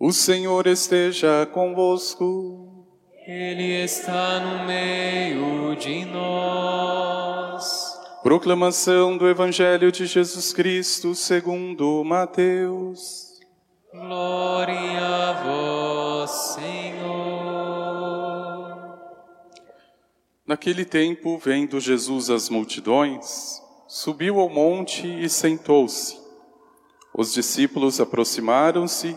O Senhor esteja convosco. Ele está no meio de nós. Proclamação do Evangelho de Jesus Cristo segundo Mateus. Glória a vós, Senhor. Naquele tempo, vendo Jesus as multidões, subiu ao monte e sentou-se. Os discípulos aproximaram-se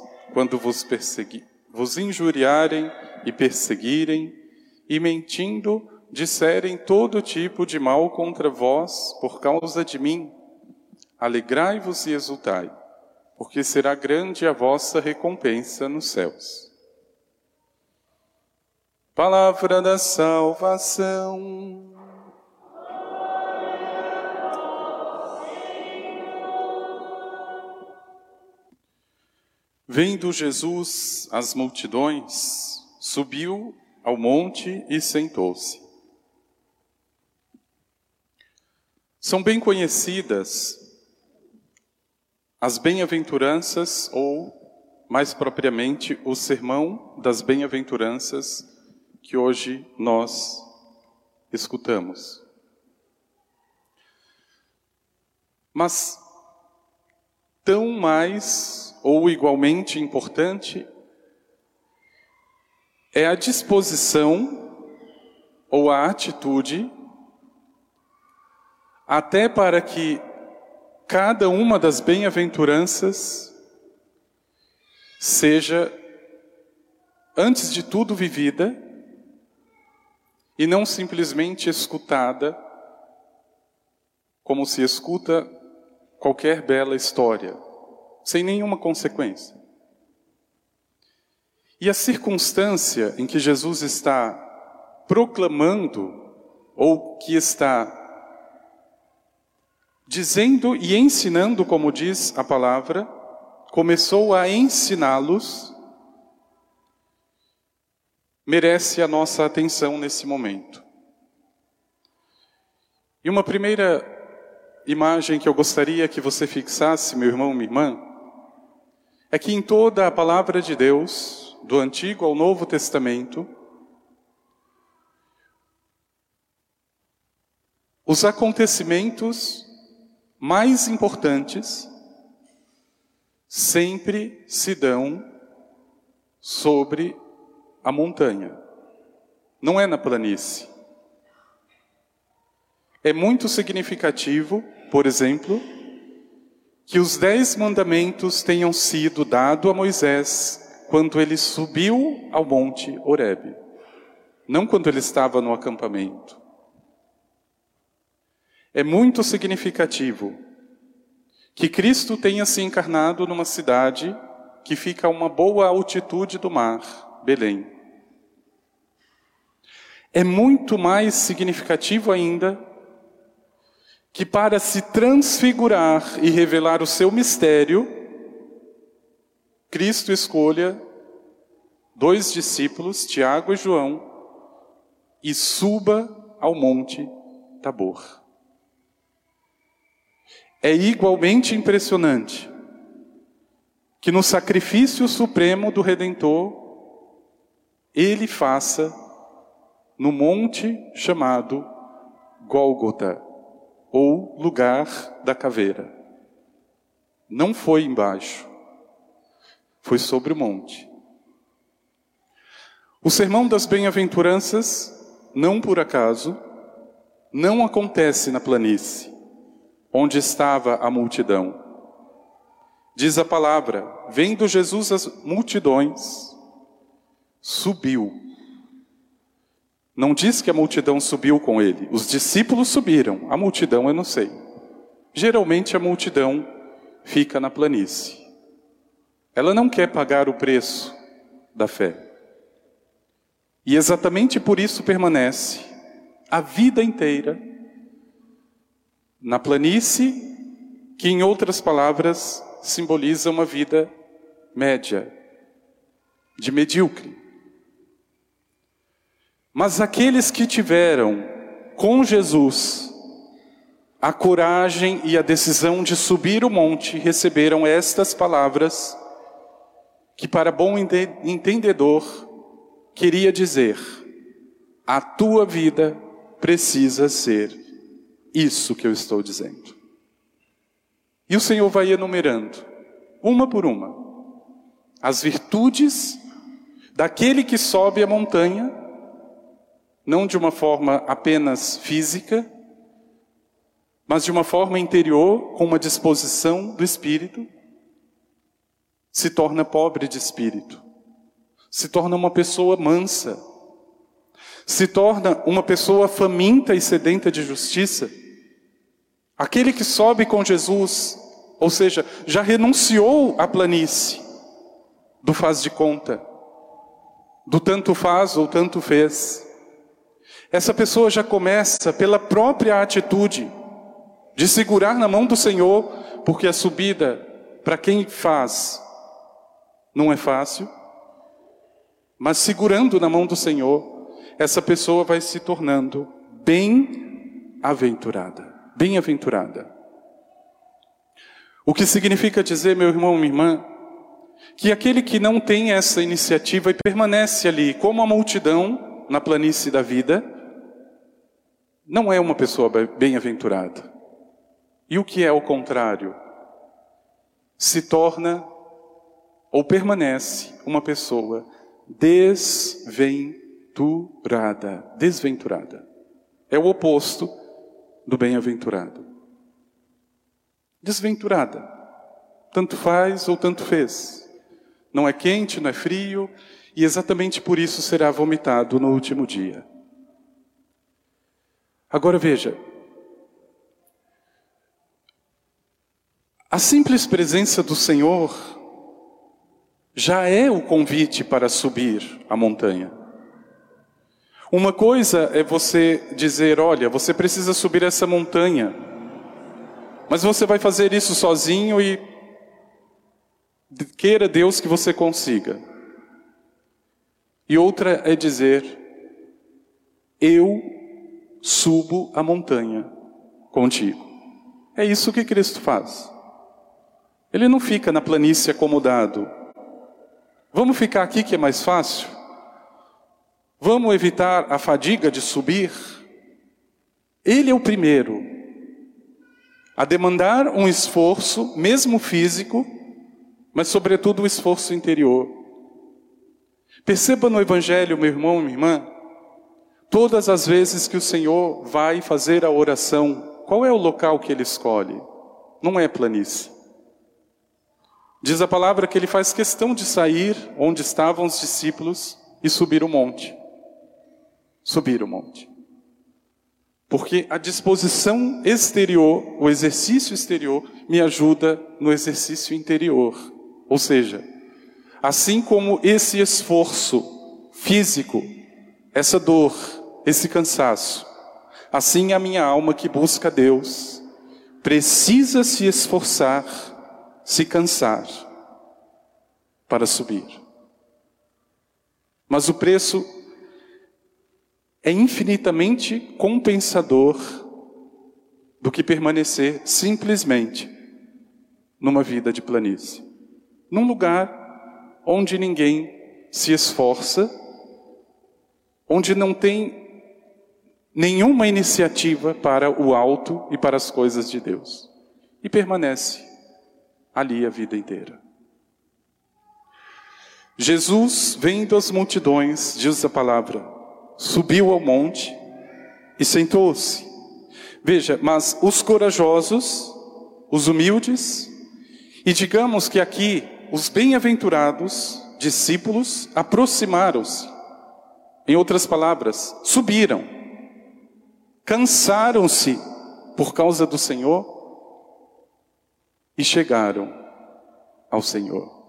quando vos, vos injuriarem e perseguirem, e mentindo, disserem todo tipo de mal contra vós por causa de mim, alegrai-vos e exultai, porque será grande a vossa recompensa nos céus. Palavra da salvação. Vendo Jesus as multidões, subiu ao monte e sentou-se. São bem conhecidas as bem-aventuranças, ou, mais propriamente, o sermão das bem-aventuranças que hoje nós escutamos. Mas, tão mais ou igualmente importante é a disposição ou a atitude até para que cada uma das bem-aventuranças seja, antes de tudo, vivida e não simplesmente escutada como se escuta qualquer bela história, sem nenhuma consequência. E a circunstância em que Jesus está proclamando, ou que está dizendo e ensinando, como diz a palavra, começou a ensiná-los, merece a nossa atenção nesse momento. E uma primeira imagem que eu gostaria que você fixasse, meu irmão, minha irmã, é que em toda a palavra de Deus, do Antigo ao Novo Testamento, os acontecimentos mais importantes sempre se dão sobre a montanha, não é na planície. É muito significativo, por exemplo, que os dez mandamentos tenham sido dados a Moisés quando ele subiu ao monte Horebe, não quando ele estava no acampamento. É muito significativo que Cristo tenha se encarnado numa cidade que fica a uma boa altitude do mar, Belém. É muito mais significativo ainda que, para se transfigurar e revelar o seu mistério, Cristo escolha dois discípulos, Tiago e João, e suba ao monte Tabor. É igualmente impressionante que no sacrifício supremo do Redentor, ele faça no monte chamado Gólgota, ou lugar da caveira. Não foi embaixo, foi sobre o monte. O sermão das bem-aventuranças, não por acaso, não acontece na planície, onde estava a multidão. Diz a palavra: vendo Jesus as multidões, subiu. Não diz que a multidão subiu com ele, os discípulos subiram, a multidão eu não sei. Geralmente a multidão fica na planície. Ela não quer pagar o preço da fé. E exatamente por isso permanece a vida inteira na planície, que em outras palavras simboliza uma vida média, de medíocre. Mas aqueles que tiveram com Jesus a coragem e a decisão de subir o monte receberam estas palavras, que para bom entendedor queria dizer: a tua vida precisa ser isso que eu estou dizendo. E o Senhor vai enumerando, uma por uma, as virtudes daquele que sobe a montanha, não de uma forma apenas física, mas de uma forma interior, com uma disposição do espírito, se torna pobre de espírito, se torna uma pessoa mansa, se torna uma pessoa faminta e sedenta de justiça. Aquele que sobe com Jesus, ou seja, já renunciou à planície do faz de conta, do tanto faz ou tanto fez. Essa pessoa já começa pela própria atitude de segurar na mão do Senhor, porque a subida, para quem faz, não é fácil, mas segurando na mão do Senhor, essa pessoa vai se tornando bem-aventurada. Bem-aventurada. O que significa dizer, meu irmão, minha irmã, que aquele que não tem essa iniciativa e permanece ali como a multidão na planície da vida, não é uma pessoa bem-aventurada. E o que é o contrário? Se torna ou permanece uma pessoa desventurada. Desventurada. É o oposto do bem-aventurado. Desventurada. Tanto faz ou tanto fez. Não é quente, não é frio, e exatamente por isso será vomitado no último dia. Agora veja, A simples presença do Senhor já é o convite para subir a montanha. Uma coisa é você dizer: olha, você precisa subir essa montanha, mas você vai fazer isso sozinho e queira Deus que você consiga. E outra é dizer: eu subo a montanha contigo. É isso que Cristo faz. Ele não fica na planície acomodado. Vamos ficar aqui que é mais fácil? Vamos evitar a fadiga de subir? Ele é o primeiro a demandar um esforço, mesmo físico, mas sobretudo um esforço interior. Perceba no Evangelho, meu irmão, minha irmã, todas as vezes que o Senhor vai fazer a oração, qual é o local que ele escolhe? Não é planície. Diz a palavra que ele faz questão de sair onde estavam os discípulos e subir o monte. Subir o monte. Porque a disposição exterior, o exercício exterior, me ajuda no exercício interior. Ou seja, assim como esse esforço físico, essa dor, esse cansaço, assim a minha alma que busca Deus precisa se esforçar se cansar para subir. Mas o preço é infinitamente compensador do que permanecer simplesmente numa vida de planície. Num lugar onde ninguém se esforça, onde não tem nenhuma iniciativa para o alto e para as coisas de Deus. E permanece ali a vida inteira. Jesus, vendo as multidões, diz a palavra, subiu ao monte e sentou-se. Veja, mas os corajosos, os humildes, e digamos que aqui os bem-aventurados discípulos aproximaram-se. Em outras palavras, subiram, cansaram-se por causa do Senhor e chegaram ao Senhor.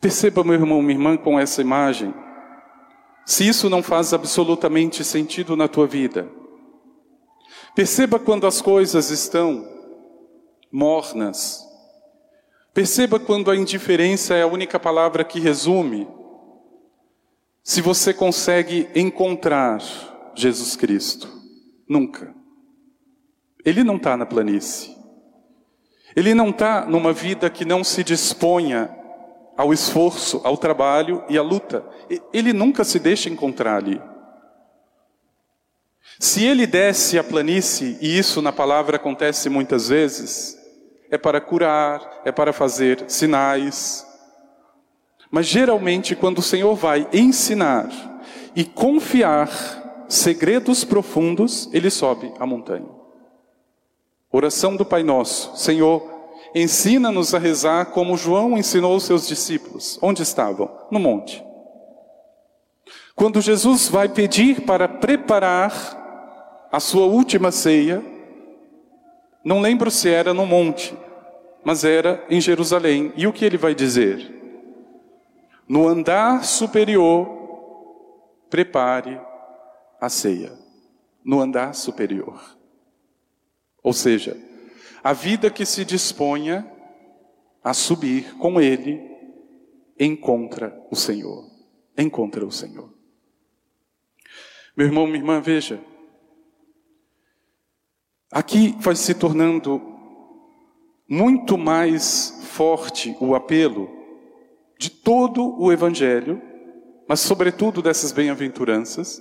Perceba, meu irmão, minha irmã, com essa imagem, se isso não faz absolutamente sentido na tua vida. Perceba quando as coisas estão mornas. Perceba quando a indiferença é a única palavra que resume. Se você consegue encontrar Jesus Cristo, nunca. Ele não está na planície. Ele não está numa vida que não se disponha ao esforço, ao trabalho e à luta. Ele nunca se deixa encontrar ali. Se ele desce a planície, e isso na palavra acontece muitas vezes, é para curar, é para fazer sinais. Mas geralmente, quando o Senhor vai ensinar e confiar segredos profundos, ele sobe a montanha. Oração do Pai Nosso: Senhor, ensina-nos a rezar como João ensinou os seus discípulos. Onde estavam? No monte. Quando Jesus vai pedir para preparar a sua última ceia, não lembro se era no monte, mas era em Jerusalém. E o que ele vai dizer? No andar superior, prepare a ceia. No andar superior. Ou seja, a vida que se disponha a subir com Ele encontra o Senhor. Encontra o Senhor. Meu irmão, minha irmã, veja. Aqui vai se tornando muito mais forte o apelo de todo o Evangelho, mas sobretudo dessas bem-aventuranças,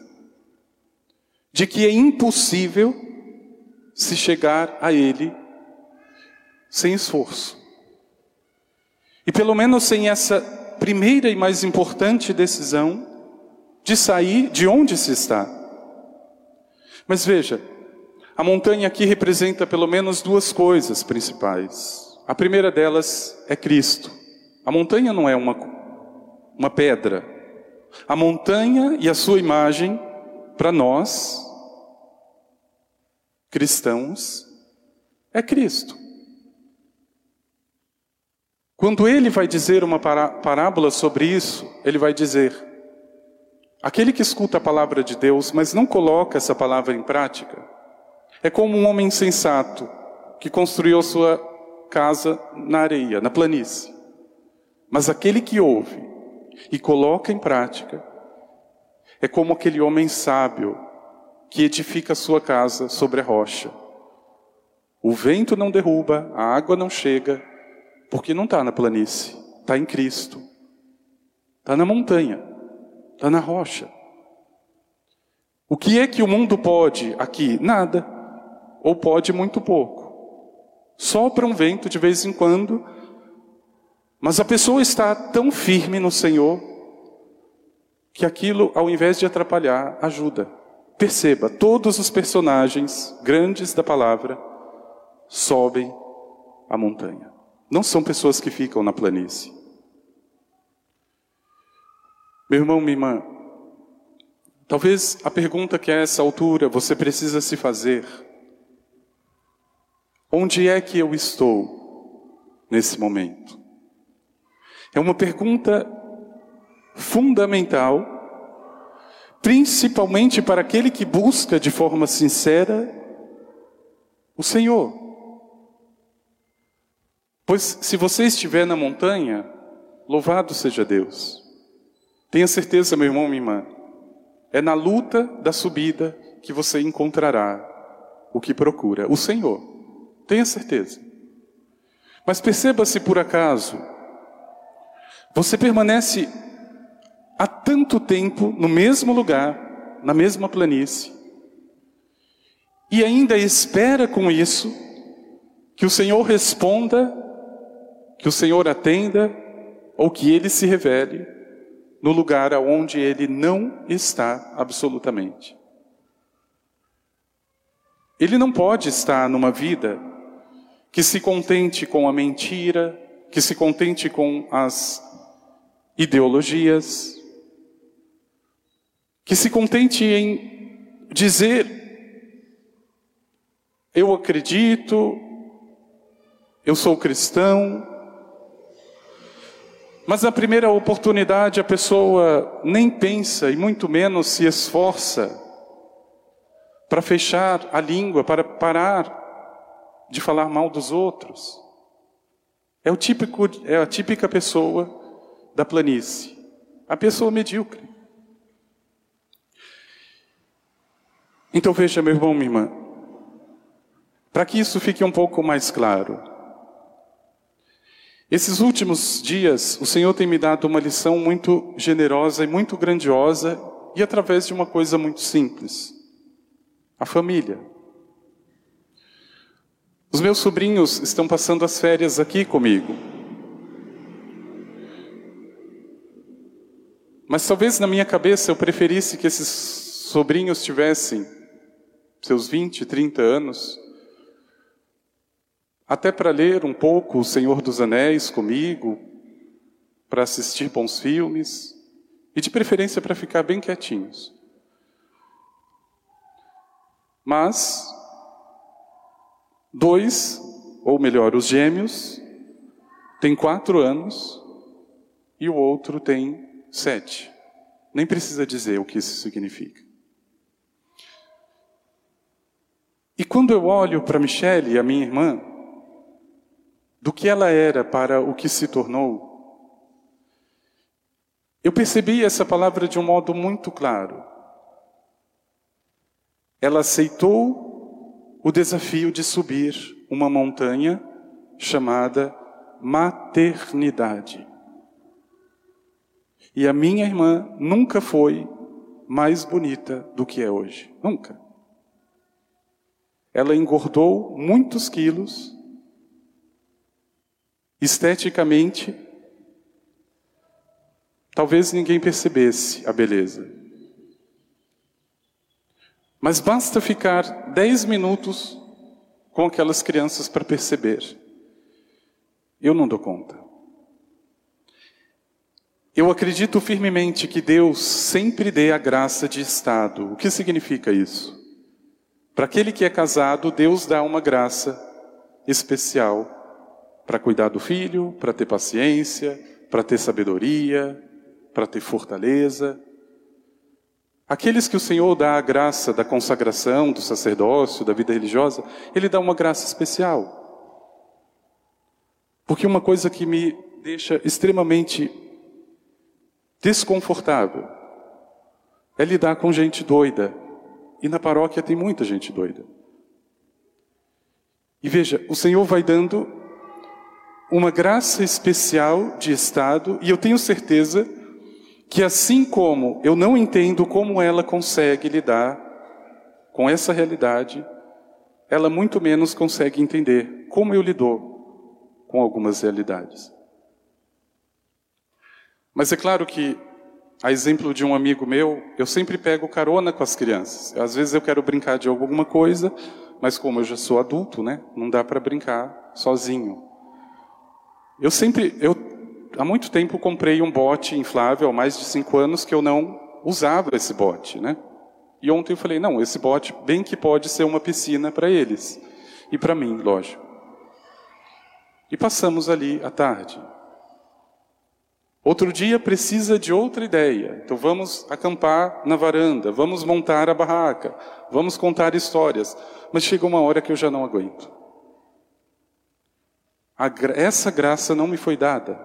de que é impossível se chegar a Ele sem esforço. E pelo menos sem essa primeira e mais importante decisão de sair de onde se está. Mas veja, a montanha aqui representa pelo menos duas coisas principais. A primeira delas é Cristo. A montanha não é uma, uma pedra. A montanha e a sua imagem, para nós, cristãos, é Cristo. Quando ele vai dizer uma parábola sobre isso, ele vai dizer: aquele que escuta a palavra de Deus, mas não coloca essa palavra em prática, é como um homem sensato que construiu sua casa na areia, na planície. Mas aquele que ouve e coloca em prática, é como aquele homem sábio que edifica a sua casa sobre a rocha. O vento não derruba, a água não chega, porque não está na planície, está em Cristo. Está na montanha, está na rocha. O que é que o mundo pode aqui? Nada. Ou pode muito pouco. Sopra um vento de vez em quando, mas a pessoa está tão firme no Senhor que aquilo, ao invés de atrapalhar, ajuda. Perceba, todos os personagens grandes da palavra sobem a montanha. Não são pessoas que ficam na planície. Meu irmão, minha irmã, talvez a pergunta que a essa altura você precisa se fazer: onde é que eu estou nesse momento? É uma pergunta fundamental, principalmente para aquele que busca de forma sincera o Senhor. Pois se você estiver na montanha, louvado seja Deus. Tenha certeza, meu irmão, minha irmã, é na luta da subida que você encontrará o que procura, o Senhor. Tenha certeza. Mas perceba se por acaso você permanece há tanto tempo no mesmo lugar, na mesma planície, e ainda espera com isso que o Senhor responda que o Senhor atenda ou que ele se revele no lugar aonde ele não está absolutamente. Ele não pode estar numa vida que se contente com a mentira, que se contente com as ideologias, que se contente em dizer: eu acredito, eu sou cristão, mas na primeira oportunidade a pessoa nem pensa e muito menos se esforça para fechar a língua, para parar de falar mal dos outros. É, o típico, é a típica pessoa da planície, a pessoa medíocre. Então veja, meu irmão, minha irmã, para que isso fique um pouco mais claro. Esses últimos dias, o Senhor tem me dado uma lição muito generosa e muito grandiosa, e através de uma coisa muito simples: a família. Os meus sobrinhos estão passando as férias aqui comigo. Mas talvez na minha cabeça eu preferisse que esses sobrinhos tivessem seus 20, 30 anos, até para ler um pouco O Senhor dos Anéis comigo, para assistir bons filmes, e de preferência para ficar bem quietinhos. Mas Dois, ou melhor, os gêmeos, têm quatro anos e o outro tem sete. Nem precisa dizer o que isso significa. E quando eu olho para Michelle, a minha irmã, do que ela era para o que se tornou, eu percebi essa palavra de um modo muito claro. Ela aceitou o desafio de subir uma montanha chamada maternidade. E a minha irmã nunca foi mais bonita do que é hoje. Nunca. Ela engordou muitos quilos, esteticamente, talvez ninguém percebesse a beleza. Mas basta ficar dez minutos com aquelas crianças para perceber. Eu não dou conta. Eu acredito firmemente que Deus sempre dê a graça de estado. O que significa isso? Para aquele que é casado, Deus dá uma graça especial para cuidar do filho, para ter paciência, para ter sabedoria, para ter fortaleza. Aqueles que o Senhor dá a graça da consagração, do sacerdócio, da vida religiosa, Ele dá uma graça especial. Porque uma coisa que me deixa extremamente desconfortável é lidar com gente doida. E na paróquia tem muita gente doida. E veja, o Senhor vai dando uma graça especial de estado, e eu tenho certeza que assim como eu não entendo como ela consegue lidar com essa realidade, ela muito menos consegue entender como eu lido com algumas realidades. Mas é claro que, a exemplo de um amigo meu, eu sempre pego carona com as crianças. Às vezes eu quero brincar de alguma coisa, mas como eu já sou adulto, né, não dá para brincar sozinho. Eu sempre, eu há muito tempo comprei um bote inflável, mais de cinco anos, que eu não usava esse bote, né? E ontem eu falei, não, esse bote bem que pode ser uma piscina para eles. E para mim, lógico. E passamos ali à tarde. Outro dia precisa de outra ideia. Então vamos acampar na varanda, vamos montar a barraca, vamos contar histórias. Mas chega uma hora que eu já não aguento. essa graça não me foi dada.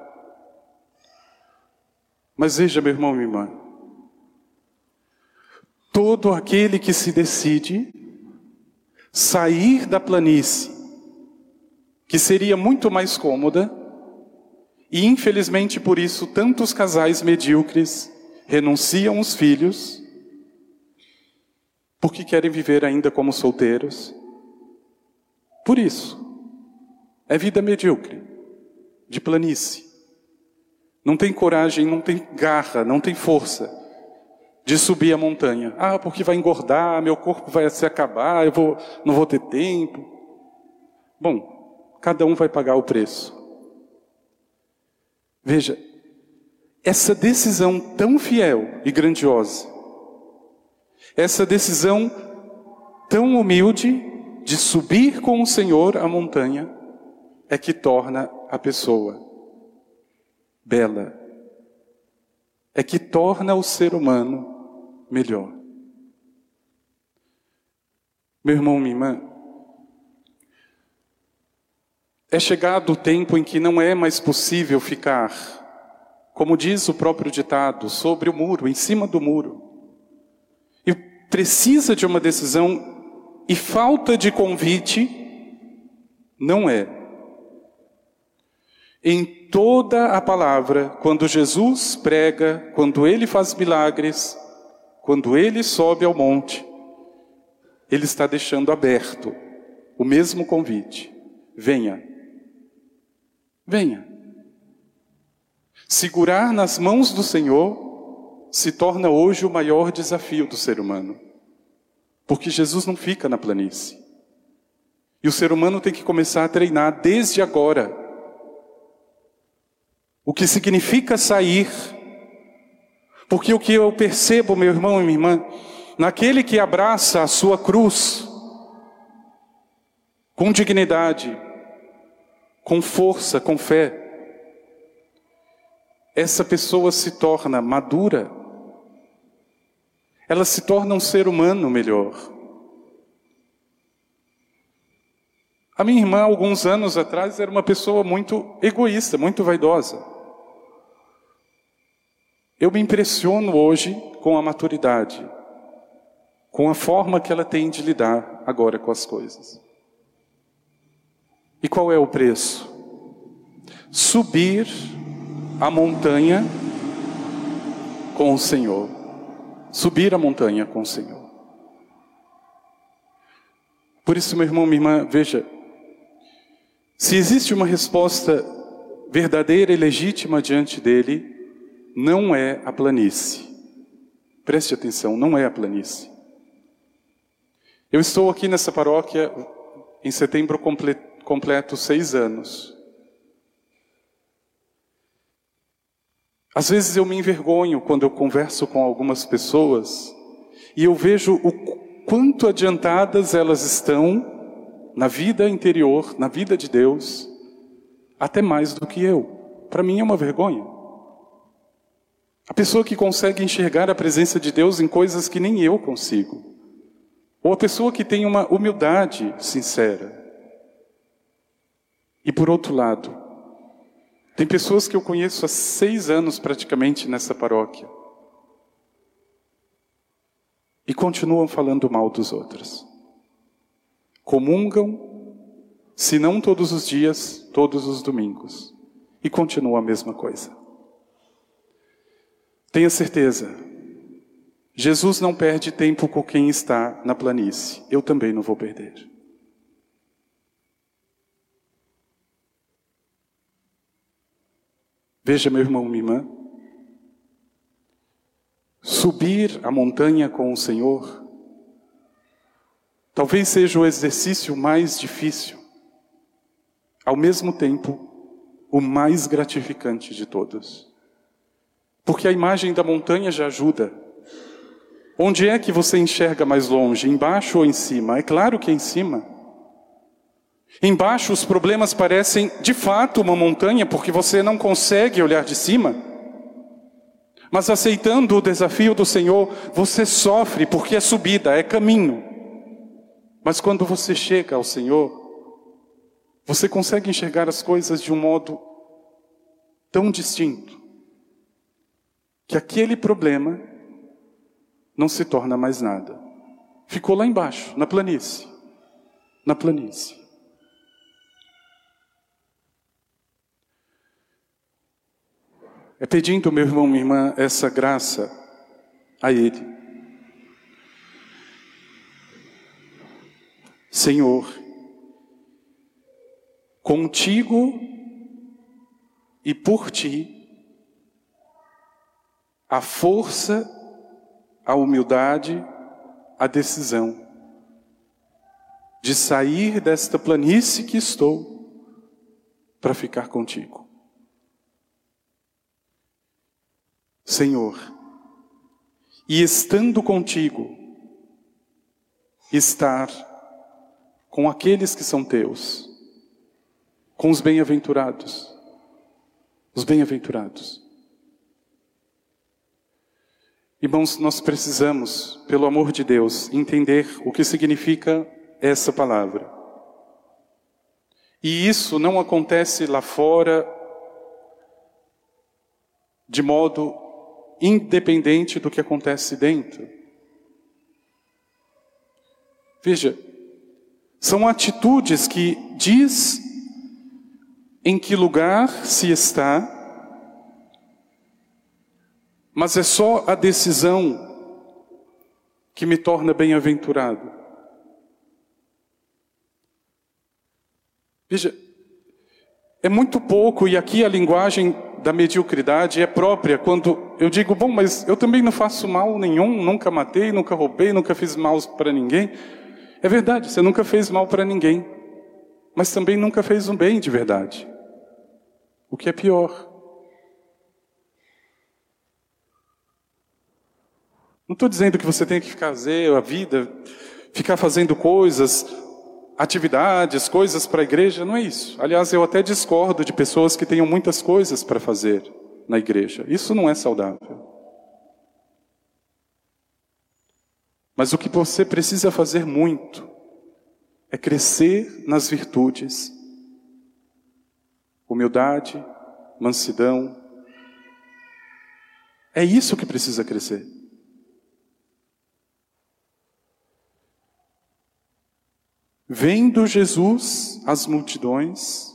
Mas veja, meu irmão e minha irmã, todo aquele que se decide sair da planície, que seria muito mais cômoda, e infelizmente por isso tantos casais medíocres renunciam os filhos, porque querem viver ainda como solteiros. Por isso, é vida medíocre, de planície. não tem coragem, não tem garra, não tem força de subir a montanha. Ah, porque vai engordar, meu corpo vai se acabar, eu vou, não vou ter tempo. Bom, cada um vai pagar o preço. Veja, essa decisão tão fiel e grandiosa, essa decisão tão humilde de subir com o Senhor a montanha, é que torna a pessoa bela, é que torna o ser humano melhor. Meu irmão, minha irmã, é chegado o tempo em que não é mais possível ficar, como diz o próprio ditado, sobre o muro, em cima do muro. E precisa de uma decisão e falta de convite não é. Em toda a palavra, quando Jesus prega, quando ele faz milagres, quando ele sobe ao monte, ele está deixando aberto o mesmo convite: venha, venha. Segurar nas mãos do Senhor se torna hoje o maior desafio do ser humano, porque Jesus não fica na planície. E o ser humano tem que começar a treinar desde agora o que significa sair. Porque o que eu percebo, meu irmão e minha irmã, naquele que abraça a sua cruz com dignidade, com força, com fé, essa pessoa se torna madura, ela se torna um ser humano melhor. A minha irmã, alguns anos atrás, era uma pessoa muito egoísta, muito vaidosa. Eu me impressiono hoje com a maturidade, com a forma que ela tem de lidar agora com as coisas. E qual é o preço? Subir a montanha com o Senhor. Subir a montanha com o Senhor. Por isso, meu irmão, minha irmã, veja, se existe uma resposta verdadeira e legítima diante dele, não é a planície. Preste atenção, não é a planície. Eu estou aqui nessa paróquia em setembro completo, completo seis anos. Às vezes eu me envergonho quando eu converso com algumas pessoas e eu vejo o quanto adiantadas elas estão na vida interior, na vida de Deus, até mais do que eu. Para mim é uma vergonha. A pessoa que consegue enxergar a presença de Deus em coisas que nem eu consigo. Ou a pessoa que tem uma humildade sincera. E por outro lado, tem pessoas que eu conheço há seis anos praticamente nessa paróquia. E continuam falando mal dos outros. Comungam, se não todos os dias, todos os domingos. E continua a mesma coisa. Tenha certeza, Jesus não perde tempo com quem está na planície. Eu também não vou perder. Veja, meu irmão, minha irmã, subir a montanha com o Senhor talvez seja o exercício mais difícil, ao mesmo tempo, o mais gratificante de todos. Porque a imagem da montanha já ajuda. Onde é que você enxerga mais longe? Embaixo ou em cima? É claro que é em cima. Embaixo os problemas parecem de fato uma montanha, porque você não consegue olhar de cima. Mas aceitando o desafio do Senhor, você sofre, porque é subida, é caminho. Mas quando você chega ao Senhor, você consegue enxergar as coisas de um modo tão distinto que aquele problema não se torna mais nada. Ficou lá embaixo, na planície. Na planície. É pedindo, meu irmão, minha irmã, essa graça a Ele. Senhor, contigo e por ti a força, a humildade, a decisão de sair desta planície que estou para ficar contigo. Senhor, e estando contigo, estar com aqueles que são teus, com os bem-aventurados, os bem-aventurados. Irmãos, nós precisamos, pelo amor de Deus, entender o que significa essa palavra. E isso não acontece lá fora de modo independente do que acontece dentro. Veja, são atitudes que diz em que lugar se está, mas é só a decisão que me torna bem-aventurado. Veja, é muito pouco, e aqui a linguagem da mediocridade é própria, quando eu digo, bom, mas eu também não faço mal nenhum, nunca matei, nunca roubei, nunca fiz mal para ninguém. É verdade, você nunca fez mal para ninguém, mas também nunca fez um bem de verdade. O que é pior. Não estou dizendo que você tem que fazer a vida, ficar fazendo coisas atividades, coisas para a igreja, não é isso. Aliás, eu até discordo de pessoas que tenham muitas coisas para fazer na igreja. Isso não é saudável. Mas o que você precisa fazer muito é crescer nas virtudes, humildade, mansidão. É isso que precisa crescer. Vendo Jesus as multidões,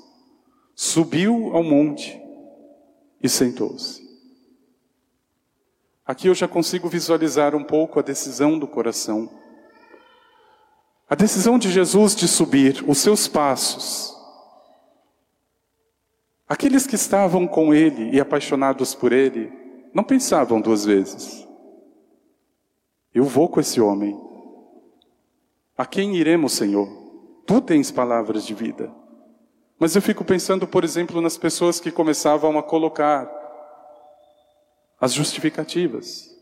subiu ao monte e sentou-se. Aqui eu já consigo visualizar um pouco a decisão do coração. A decisão de Jesus de subir, os seus passos. Aqueles que estavam com ele e apaixonados por ele, não pensavam duas vezes. Eu vou com esse homem. A quem iremos, Senhor? Tu tens palavras de vida. Mas eu fico pensando, por exemplo, nas pessoas que começavam a colocar as justificativas.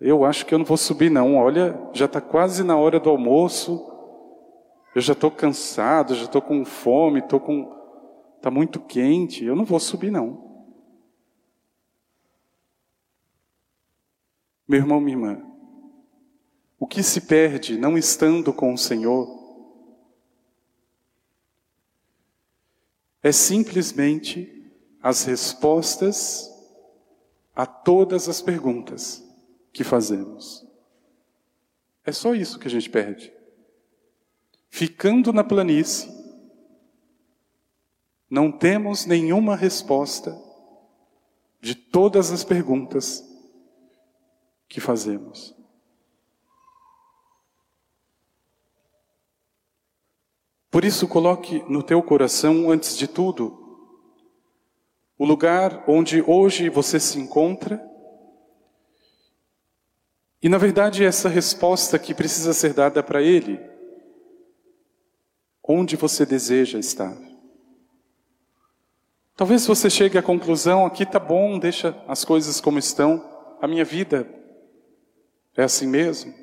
Eu acho que eu não vou subir, não. Olha, já está quase na hora do almoço. Eu já estou cansado, já estou com fome, estou com. Está muito quente. Eu não vou subir, não. Meu irmão, minha irmã, o que se perde não estando com o Senhor é simplesmente as respostas a todas as perguntas que fazemos. É só isso que a gente perde. Ficando na planície, não temos nenhuma resposta de todas as perguntas que fazemos. Por isso, coloque no teu coração, antes de tudo, o lugar onde hoje você se encontra. E, na verdade, essa resposta que precisa ser dada para Ele. Onde você deseja estar? Talvez você chegue à conclusão: aqui está bom, deixa as coisas como estão, a minha vida é assim mesmo.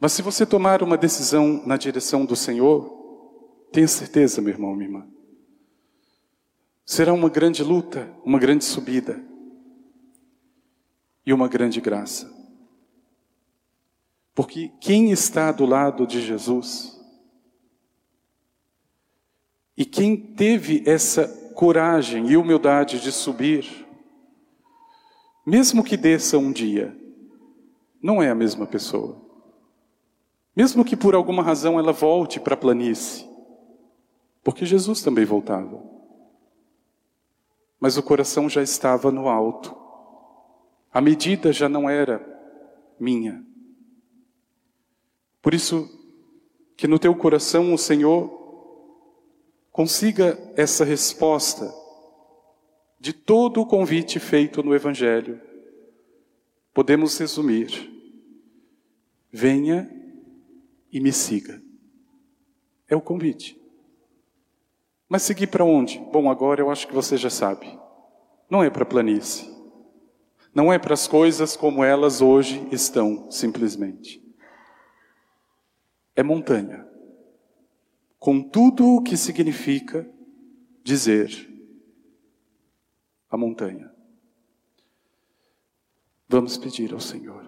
Mas se você tomar uma decisão na direção do Senhor, tenha certeza, meu irmão, minha irmã, será uma grande luta, uma grande subida e uma grande graça. Porque quem está do lado de Jesus e quem teve essa coragem e humildade de subir, mesmo que desça um dia, não é a mesma pessoa. Mesmo que por alguma razão ela volte para a planície, porque Jesus também voltava. Mas o coração já estava no alto. A medida já não era minha. Por isso, que no teu coração o Senhor consiga essa resposta de todo o convite feito no Evangelho, podemos resumir: venha e me siga. É o convite. Mas seguir para onde? Bom, agora eu acho que você já sabe. Não é para a planície. Não é para as coisas como elas hoje estão, simplesmente. É montanha. Com tudo o que significa dizer a montanha. Vamos pedir ao Senhor.